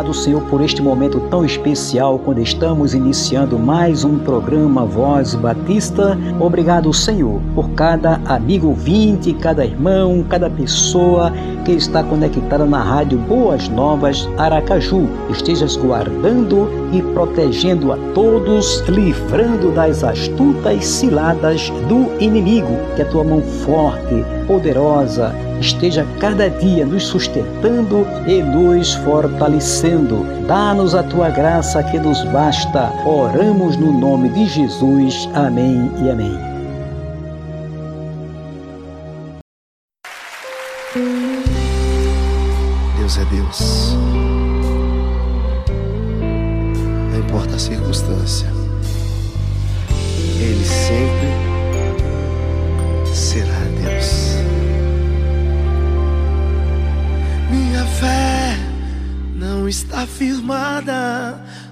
Obrigado, Senhor, por este momento tão especial quando estamos iniciando mais um programa Voz Batista. Obrigado, Senhor, por cada amigo ouvinte, cada irmão, cada pessoa que está conectada na rádio Boas Novas Aracaju. Estejas guardando e protegendo a todos, livrando das astutas ciladas do inimigo. Que a tua mão forte, poderosa, esteja cada dia nos sustentando e nos fortalecendo. Dá-nos a tua graça que nos basta. Oramos no nome de Jesus. Amém e amém.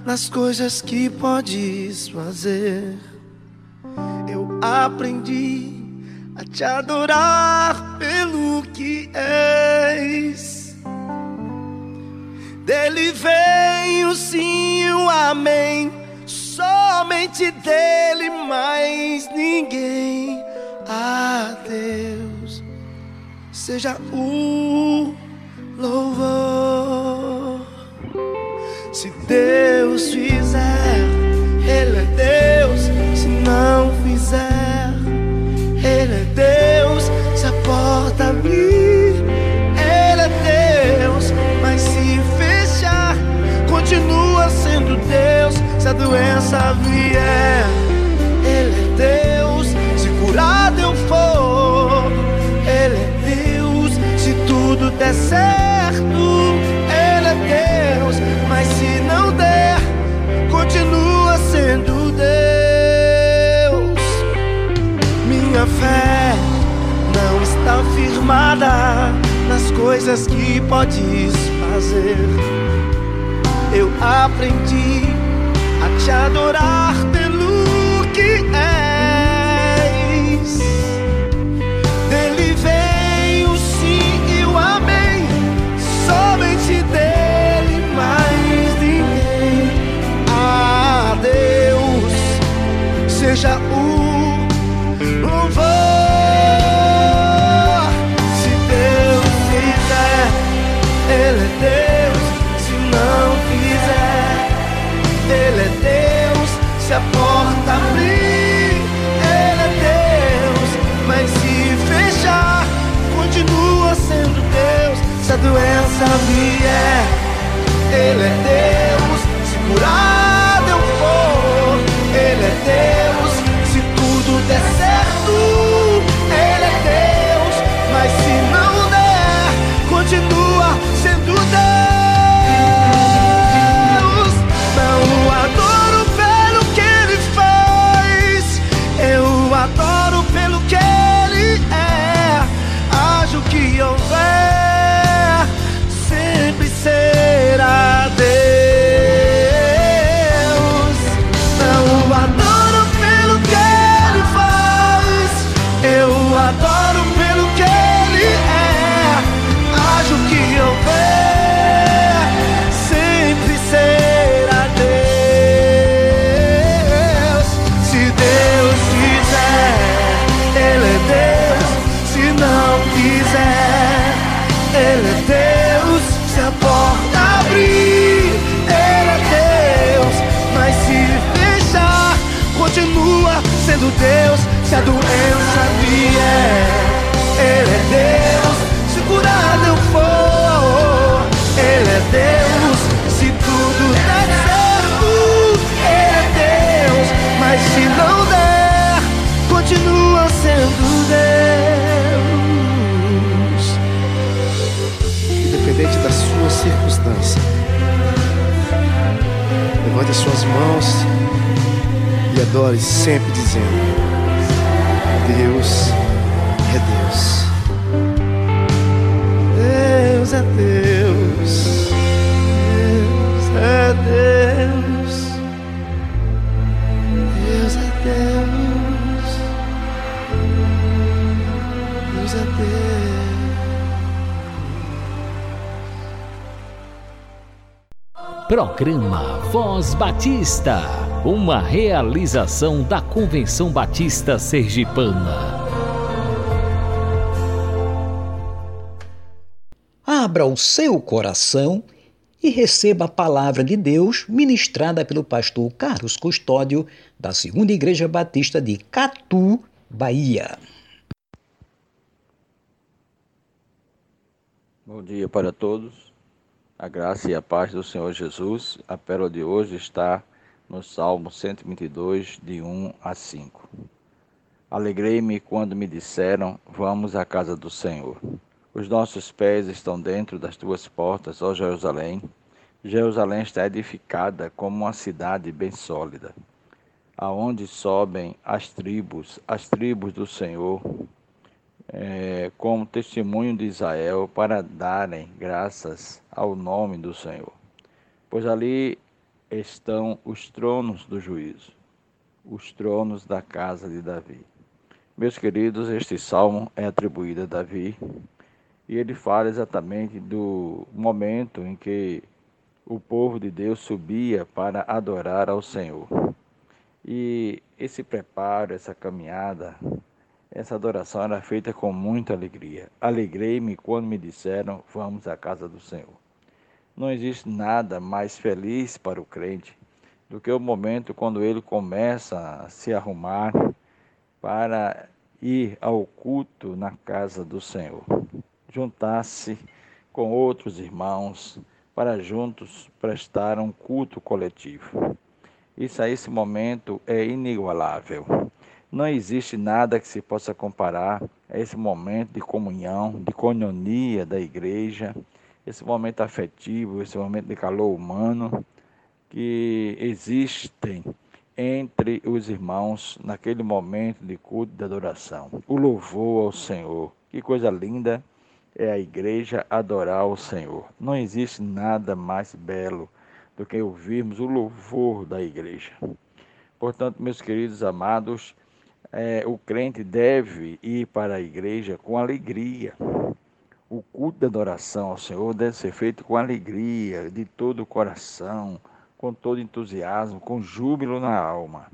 Nas coisas que podes fazer. Eu aprendi a te adorar pelo que és. Dele vem o sim o amém. Somente dele, mais ninguém. A Deus seja o louvor. Se Deus fizer, Ele é Deus. Se não fizer, Ele é Deus. Se a porta abrir, Ele é Deus. Mas se fechar, continua sendo Deus. Se a doença vier, Ele é Deus. Coisas que podes fazer. Eu aprendi a te adorar Ele é Deus. Se curado Deus. Se a doença vier, Ele é Deus. Se curado eu for, Ele é Deus. Se tudo der certo, Ele é Deus. Mas se não der, continua sendo Deus. Independente da sua circunstância, levante as suas mãos e adore sempre dizendo: Deus é Deus. Deus é Deus. Deus é Deus. Deus é Deus. Deus é Deus. Programa Voz Batista, uma realização da Convenção Batista Sergipana. Abra o seu coração e receba a palavra de Deus ministrada pelo pastor Carlos Custódio, da Segunda Igreja Batista de Catu, Bahia. Bom dia para todos. A graça e a paz do Senhor Jesus. A pérola de hoje está no Salmo 122, de 1 a 5. Alegrei-me quando me disseram: Vamos à casa do Senhor. Os nossos pés estão dentro das tuas portas, ó Jerusalém. Jerusalém está edificada como uma cidade bem sólida, aonde sobem as tribos, as tribos do Senhor, é, como testemunho de Israel para darem graças ao nome do Senhor. Pois ali estão os tronos do juízo, os tronos da casa de Davi. Meus queridos, este salmo é atribuído a Davi e ele fala exatamente do momento em que o povo de Deus subia para adorar ao Senhor. E esse preparo, essa caminhada, essa adoração era feita com muita alegria. Alegrei-me quando me disseram: Vamos à casa do Senhor. Não existe nada mais feliz para o crente do que o momento quando ele começa a se arrumar para ir ao culto na casa do Senhor. Juntar-se com outros irmãos para juntos prestar um culto coletivo. Isso a esse momento é inigualável. Não existe nada que se possa comparar a esse momento de comunhão, de coinonia da igreja, esse momento afetivo, esse momento de calor humano que existem entre os irmãos naquele momento de culto de adoração. O louvor ao Senhor. Que coisa linda é a igreja adorar o Senhor. Não existe nada mais belo do que ouvirmos o louvor da igreja. Portanto, meus queridos amados, é, o crente deve ir para a igreja com alegria. O culto de adoração ao Senhor deve ser feito com alegria, de todo o coração, com todo entusiasmo, com júbilo na alma.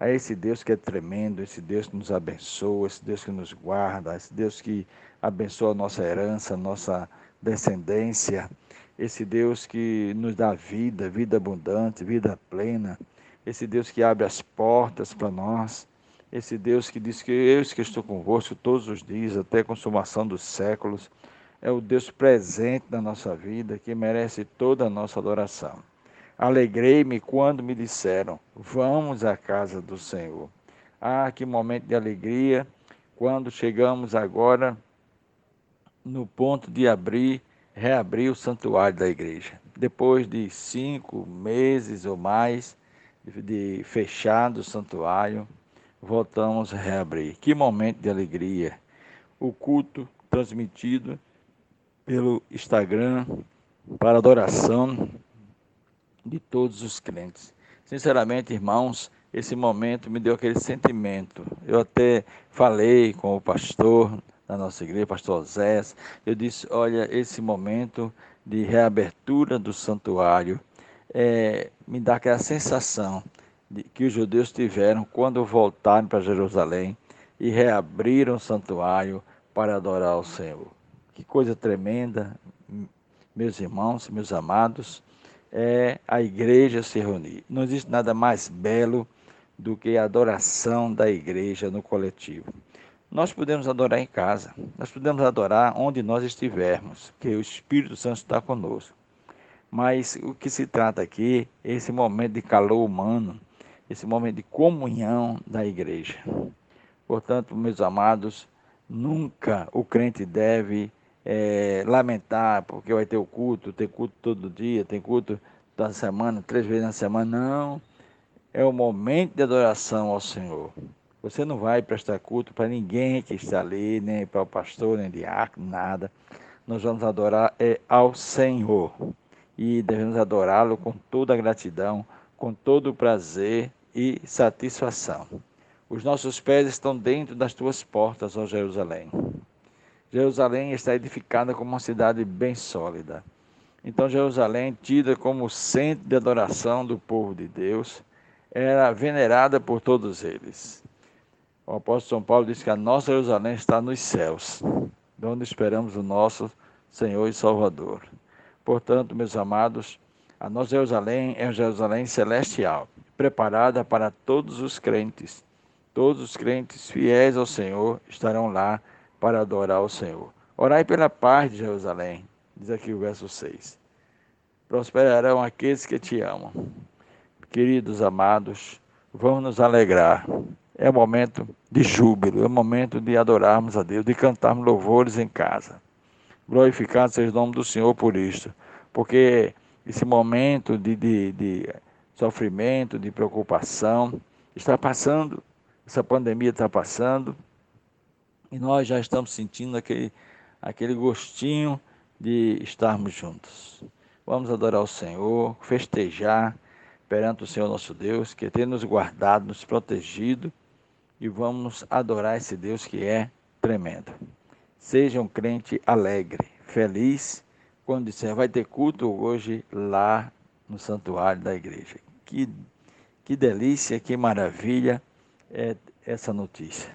A esse Deus que é tremendo, esse Deus que nos abençoa, esse Deus que nos guarda, esse Deus que abençoa a nossa herança, nossa descendência, esse Deus que nos dá vida, vida abundante, vida plena, esse Deus que abre as portas para nós esse Deus que diz que eu que estou convosco todos os dias, até a consumação dos séculos, é o Deus presente na nossa vida que merece toda a nossa adoração. Alegrei-me quando me disseram: Vamos à casa do Senhor. Ah, que momento de alegria quando chegamos agora no ponto de abrir, reabrir o santuário da igreja. Depois de cinco meses ou mais de fechado o santuário, voltamos a reabrir. Que momento de alegria! O culto transmitido pelo Instagram para adoração de todos os crentes. Sinceramente, irmãos, esse momento me deu aquele sentimento. Eu até falei com o pastor da nossa igreja, pastor Zés, eu disse, olha, esse momento de reabertura do santuário é, me dá aquela sensação que os judeus tiveram quando voltaram para Jerusalém e reabriram o santuário para adorar o Senhor. Que coisa tremenda, meus irmãos, meus amados, é a igreja se reunir. Não existe nada mais belo do que a adoração da igreja no coletivo. Nós podemos adorar em casa, nós podemos adorar onde nós estivermos, que o Espírito Santo está conosco. Mas o que se trata aqui é esse momento de calor humano, esse momento de comunhão da igreja. Portanto, meus amados, nunca o crente deve é, lamentar porque vai ter o culto, tem culto todo dia, tem culto da semana, três vezes na semana, não. É o momento de adoração ao Senhor. Você não vai prestar culto para ninguém que está ali, nem para o pastor, nem diácono, nada. Nós vamos adorar é ao Senhor. E devemos adorá-lo com toda a gratidão, com todo o prazer e satisfação. Os nossos pés estão dentro das tuas portas, ó Jerusalém. Jerusalém está edificada como uma cidade bem sólida. Então, Jerusalém, tida como centro de adoração do povo de Deus, era venerada por todos eles. O apóstolo São Paulo diz que a nossa Jerusalém está nos céus, de onde esperamos o nosso Senhor e Salvador. Portanto, meus amados, a nossa Jerusalém é uma Jerusalém celestial, preparada para todos os crentes. Todos os crentes fiéis ao Senhor estarão lá para adorar o Senhor. Orai pela paz de Jerusalém, diz aqui o verso 6. Prosperarão aqueles que te amam. Queridos amados, vamos nos alegrar é momento de júbilo, é momento de adorarmos a Deus, de cantarmos louvores em casa. Glorificado seja o nome do Senhor por isto, porque esse momento de, de, de sofrimento, de preocupação, está passando, essa pandemia está passando, e nós já estamos sentindo aquele, aquele gostinho de estarmos juntos. Vamos adorar o Senhor, festejar perante o Senhor nosso Deus, que tem nos guardado, nos protegido e vamos adorar esse Deus que é tremendo. Seja um crente alegre, feliz, quando disser vai ter culto hoje lá no santuário da igreja. Que, que delícia, que maravilha é essa notícia.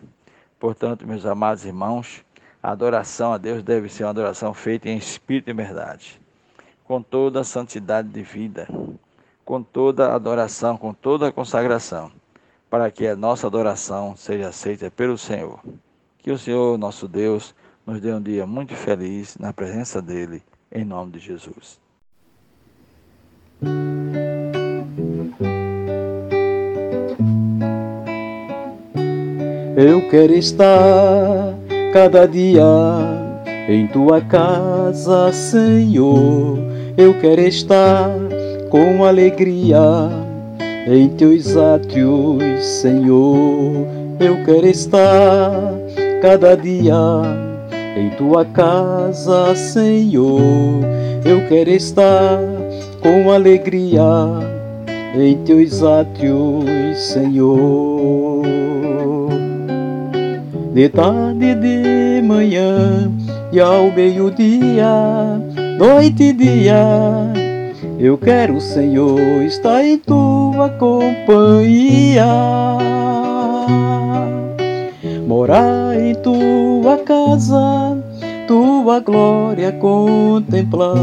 Portanto, meus amados irmãos, a adoração a Deus deve ser uma adoração feita em espírito e verdade, com toda a santidade de vida, com toda a adoração, com toda a consagração para que a nossa adoração seja aceita pelo Senhor. Que o Senhor, nosso Deus, nos dê um dia muito feliz na presença dEle, em nome de Jesus. Eu quero estar cada dia em tua casa, Senhor. Eu quero estar com alegria em teus átrios, Senhor, eu quero estar cada dia em tua casa, Senhor. Eu quero estar com alegria em teus átrios, Senhor. De tarde, de manhã e ao meio-dia, noite e dia eu quero, Senhor, estar em tua companhia, morar em tua casa, tua glória contemplar,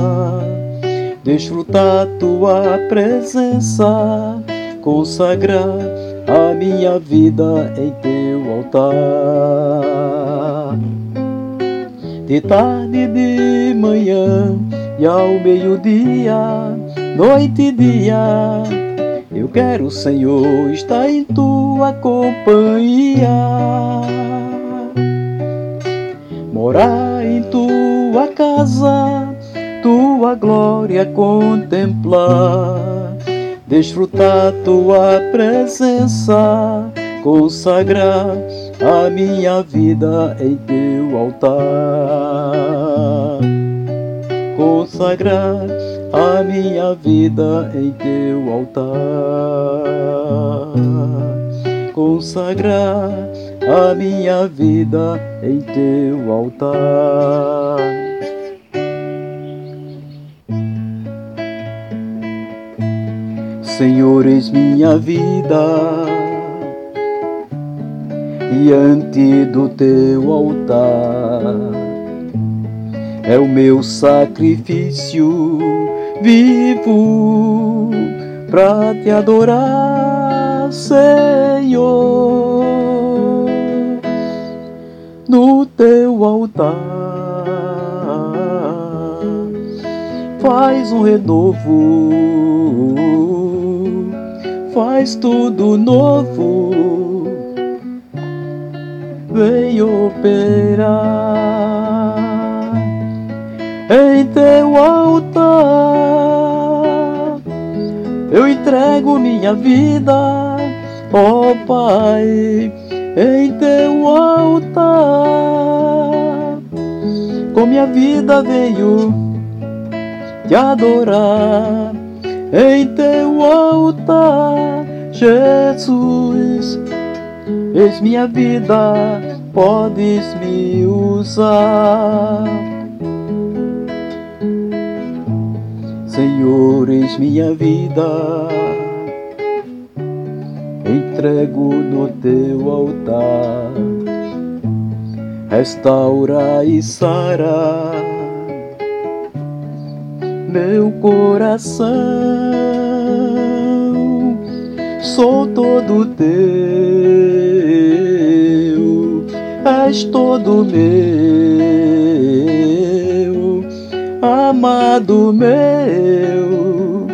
desfrutar tua presença, consagrar a minha vida em teu altar. De tarde, de manhã e ao meio-dia noite e dia. Eu quero, Senhor, estar em tua companhia, morar em tua casa, tua glória contemplar, desfrutar tua presença, consagrar a minha vida em teu altar, consagrar a minha vida em teu altar, consagrar a minha vida em teu altar. Senhor, és minha vida diante do teu altar, é o meu sacrifício vivo para te adorar, Senhor, no teu altar. Faz um renovo, faz tudo novo, vem operar em teu altar entrego minha vida, ó oh Pai, em teu altar. Com minha vida venho te adorar em teu altar, Jesus. Eis minha vida, podes me usar. Senhor, eis minha vida, entrego no teu altar. Restaura e sara meu coração. Sou todo teu, és todo meu, amado meu,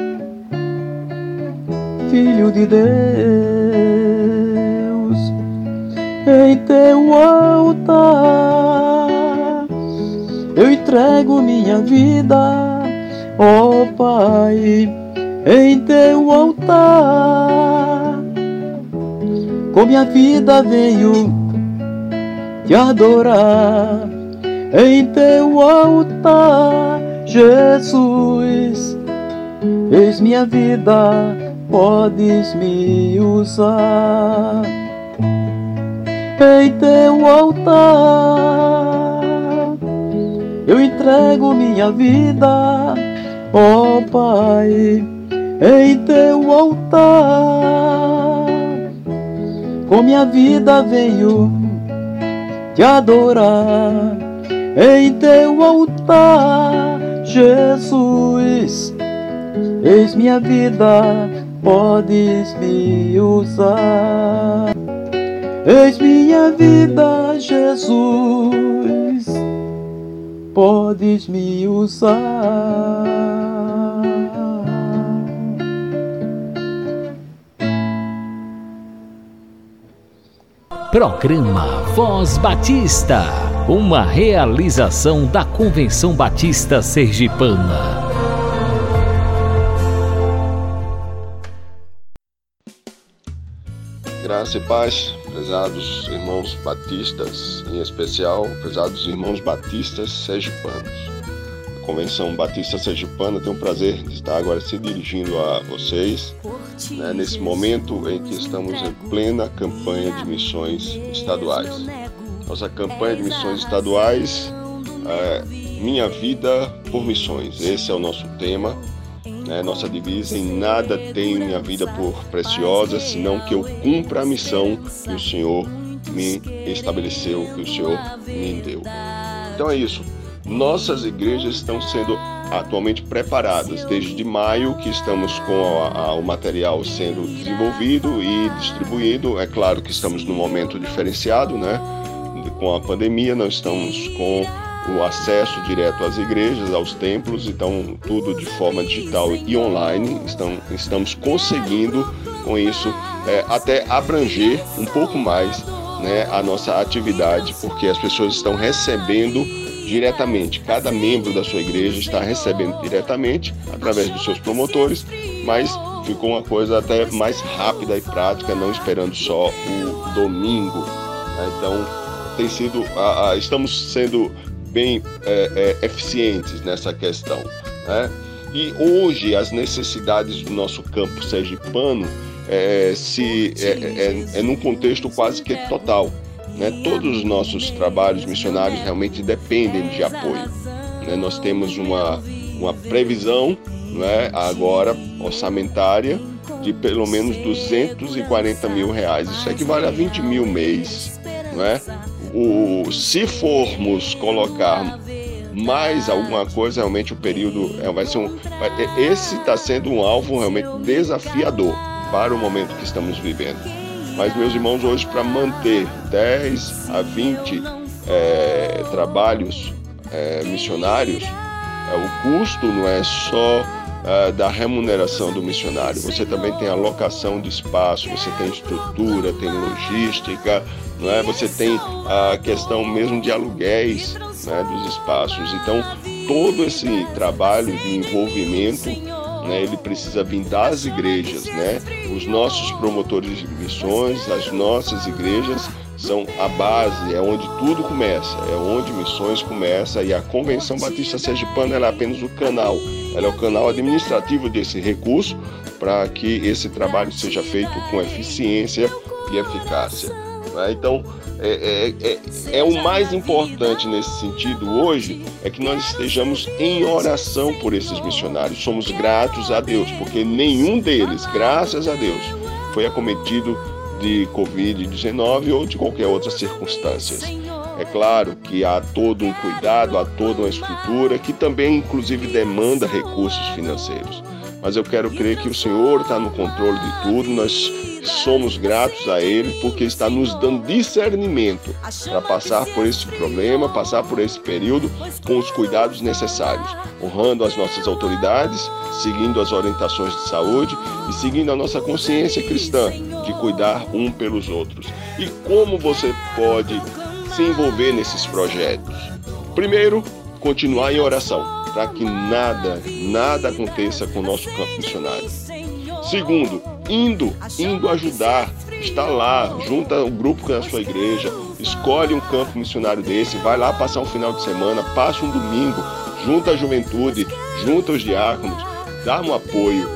filho de Deus, em teu altar eu entrego minha vida ó oh, Pai, em teu altar. Com minha vida venho te adorar em teu altar, Jesus. Eis minha vida, podes me usar em teu altar. Eu entrego minha vida ó oh, Pai, em teu altar. Com minha vida venho te adorar, em teu altar, Jesus. Eis minha vida, podes me usar. Eis minha vida, Jesus, podes me usar. Programa Voz Batista, uma realização da Convenção Batista Sergipana. Graça e paz, prezados irmãos batistas, em especial, prezados irmãos batistas sergipanos. Convenção Batista Sergipana tem o prazer de estar agora se dirigindo a vocês né, nesse momento em que estamos em plena campanha de missões estaduais. Nossa campanha de missões estaduais é Minha Vida por Missões. Esse é o nosso tema. Né, nossa divisa em nada tenho minha vida por preciosa, senão que eu cumpra a missão que o Senhor me estabeleceu, que o Senhor me deu. Então é isso. Nossas igrejas estão sendo atualmente preparadas desde maio que estamos com a, a, o material sendo desenvolvido e distribuído. É claro que estamos num momento diferenciado, né? Com a pandemia, nós estamos com o acesso direto às igrejas, aos templos, então tudo de forma digital e online. Estão, estamos conseguindo com isso é, até abranger um pouco mais né, a nossa atividade, porque as pessoas estão recebendo diretamente. Cada membro da sua igreja está recebendo diretamente através dos seus promotores, mas ficou uma coisa até mais rápida e prática, não esperando só o domingo. Né? Então, tem sido, estamos sendo bem é, é, eficientes nessa questão. Né? E hoje as necessidades do nosso campo sergipano é, se, é, é, é num contexto quase que total. Né? Todos os nossos trabalhos missionários realmente dependem de apoio. Né? Nós temos uma, uma previsão né, agora orçamentária de pelo menos 240 mil reais. Isso equivale a 20 mil mês. Né? O, se formos colocar mais alguma coisa, realmente o período é, vai ser um. Esse está sendo um alvo realmente desafiador para o momento que estamos vivendo. Mas, meus irmãos, hoje, para manter 10 a 20 é, trabalhos é, missionários, é, o custo não é só é, da remuneração do missionário, você também tem alocação de espaço, você tem estrutura, tem logística, não é? você tem a questão mesmo de aluguéis né, dos espaços. Então, todo esse trabalho de envolvimento né? Ele precisa vir das igrejas, né? Os nossos promotores de missões, as nossas igrejas são a base, é onde tudo começa, é onde missões começa e a Convenção Batista Sergipana é apenas o canal, ela é o canal administrativo desse recurso para que esse trabalho seja feito com eficiência e eficácia. Né? Então, é, é, é, é, o mais importante nesse sentido hoje é que nós estejamos em oração por esses missionários. Somos gratos a Deus, porque nenhum deles, graças a Deus, foi acometido de Covid-19 ou de qualquer outra circunstância. É claro que há todo um cuidado, há toda uma estrutura que também, inclusive, demanda recursos financeiros. Mas eu quero crer que o Senhor está no controle de tudo. Nós somos gratos a Ele porque está nos dando discernimento para passar por esse problema, passar por esse período com os cuidados necessários, honrando as nossas autoridades, seguindo as orientações de saúde e seguindo a nossa consciência cristã de cuidar um pelos outros. E como você pode se envolver nesses projetos? Primeiro, continuar em oração para que nada, nada aconteça com o nosso campo missionário. Segundo, indo, indo ajudar, está lá, junta o grupo que é a sua igreja, escolhe um campo missionário desse, vai lá passar um final de semana, passa um domingo, junta a juventude, junta os diáconos, dá um apoio,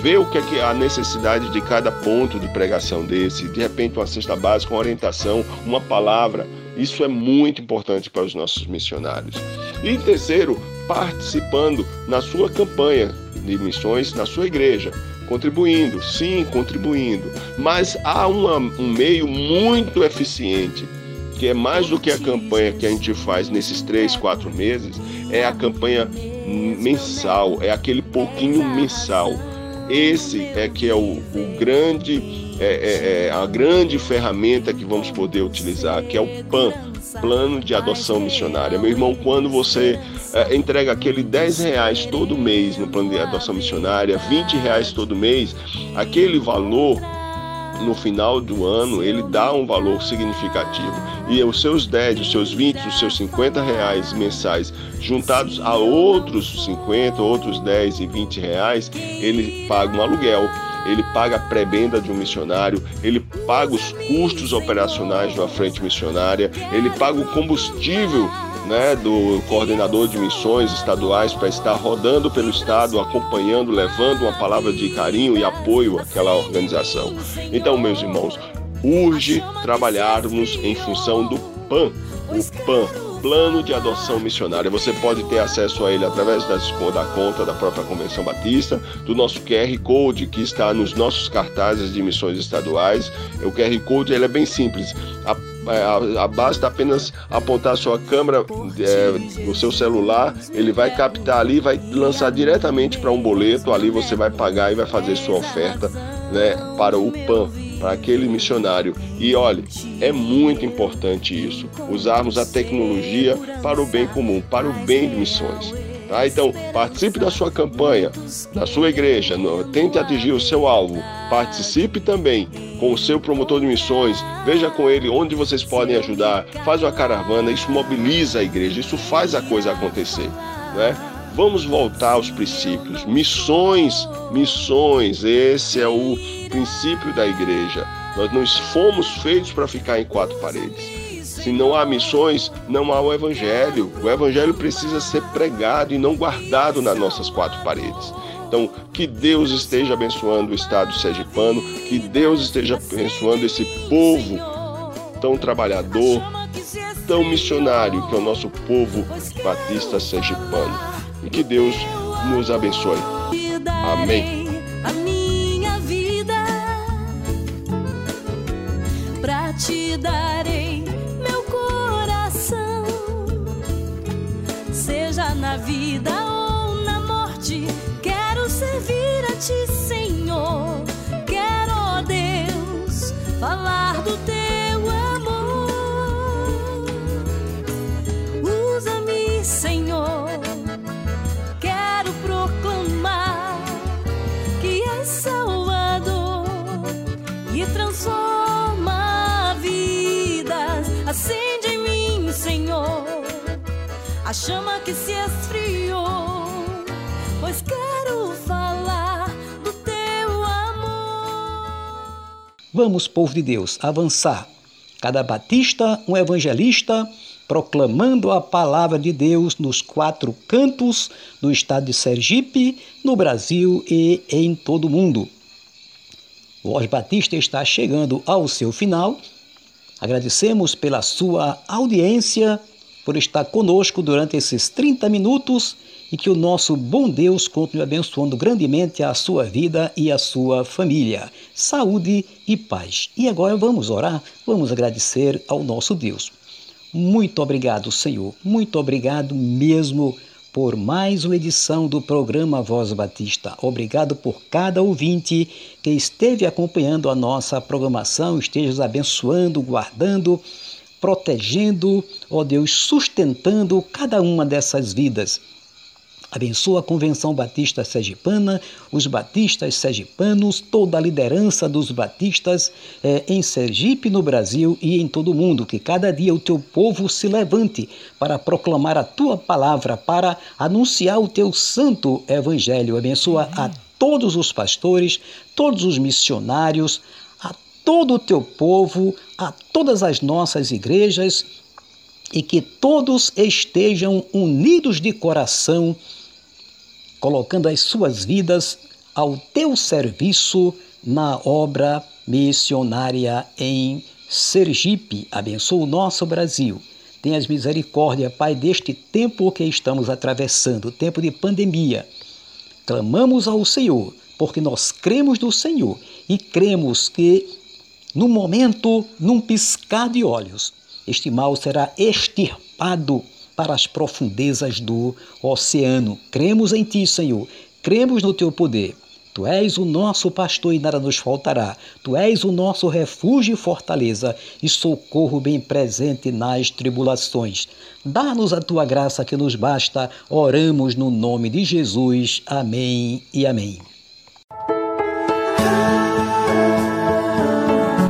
vê o que é que a necessidade de cada ponto de pregação desse, de repente uma cesta básica, uma orientação, uma palavra. Isso é muito importante para os nossos missionários. E terceiro, participando na sua campanha de missões na sua igreja. Contribuindo, sim, contribuindo. Mas há uma, um meio muito eficiente, que é mais do que a campanha que a gente faz nesses três, quatro meses, é a campanha mensal, é aquele pouquinho mensal. Esse é que é o, o grande, é, é, é a grande ferramenta que vamos poder utilizar, que é o PAN, Plano de Adoção Missionária. Meu irmão, quando você é, entrega aquele 10 reais todo mês no plano de adoção missionária, 20 reais todo mês, aquele valor no final do ano ele dá um valor significativo. E os seus 10, os seus 20, os seus 50 reais mensais juntados a outros 50, outros 10 e 20 reais, ele paga um aluguel. Ele paga a pré-venda de um missionário, ele paga os custos operacionais de uma frente missionária, ele paga o combustível né, do coordenador de missões estaduais para estar rodando pelo estado, acompanhando, levando uma palavra de carinho e apoio àquela organização. Então, meus irmãos, urge trabalharmos em função do PAN, o PAN, Plano de Adoção Missionária. Você pode ter acesso a ele através da conta da própria Convenção Batista, do nosso QR Code que está nos nossos cartazes de missões estaduais. O QR Code ele é bem simples. A é, basta apenas apontar a sua câmera, é, o seu celular, ele vai captar ali, vai lançar diretamente para um boleto, ali você vai pagar e vai fazer sua oferta né, para o PAN, para aquele missionário. E olhe, é muito importante isso, usarmos a tecnologia para o bem comum, para o bem de missões. Tá? Então, participe da sua campanha, da sua igreja, tente atingir o seu alvo. Participe também com o seu promotor de missões, veja com ele onde vocês podem ajudar, faz uma caravana, isso mobiliza a igreja, isso faz a coisa acontecer. Né? Vamos voltar aos princípios. Missões, missões, esse é o princípio da igreja. Nós não fomos feitos para ficar em quatro paredes. Se não há missões, não há o Evangelho. O Evangelho precisa ser pregado e não guardado nas nossas quatro paredes. Então, que Deus esteja abençoando o Estado sergipano, que Deus esteja abençoando esse povo tão trabalhador, tão missionário que é o nosso povo batista sergipano. E que Deus nos abençoe. Amém. A minha vida pra te darei. na vida ou na morte, quero servir a ti, Senhor. Quero, ó Deus, falar chama que se esfriou. Pois quero falar do teu amor. Vamos, povo de Deus, avançar. Cada batista, um evangelista, proclamando a palavra de Deus nos quatro cantos do estado de Sergipe, no Brasil e em todo o mundo. Voz Batista está chegando ao seu final. Agradecemos pela sua audiência por estar conosco durante esses 30 minutos e que o nosso bom Deus continue abençoando grandemente a sua vida e a sua família. Saúde e paz. E agora vamos orar, vamos agradecer ao nosso Deus. Muito obrigado, Senhor. Muito obrigado mesmo por mais uma edição do programa Voz Batista. Obrigado por cada ouvinte que esteve acompanhando a nossa programação, esteja abençoando, guardando, protegendo, ó Deus, sustentando cada uma dessas vidas. Abençoa a Convenção Batista Sergipana, os batistas sergipanos, toda a liderança dos batistas eh, em Sergipe, no Brasil e em todo o mundo. Que cada dia o teu povo se levante para proclamar a tua palavra, para anunciar o teu santo evangelho. Abençoa a todos os pastores, todos os missionários, todo o teu povo, a todas as nossas igrejas e que todos estejam unidos de coração colocando as suas vidas ao teu serviço na obra missionária em Sergipe. Abençoa o nosso Brasil. Tenhas misericórdia, Pai, deste tempo que estamos atravessando, tempo de pandemia. Clamamos ao Senhor, porque nós cremos no Senhor e cremos que, no momento, num piscar de olhos, este mal será extirpado para as profundezas do oceano. Cremos em Ti, Senhor, cremos no Teu poder. Tu és o nosso pastor e nada nos faltará. Tu és o nosso refúgio e fortaleza e socorro bem presente nas tribulações. Dá-nos a tua graça que nos basta. Oramos no nome de Jesus. Amém e amém.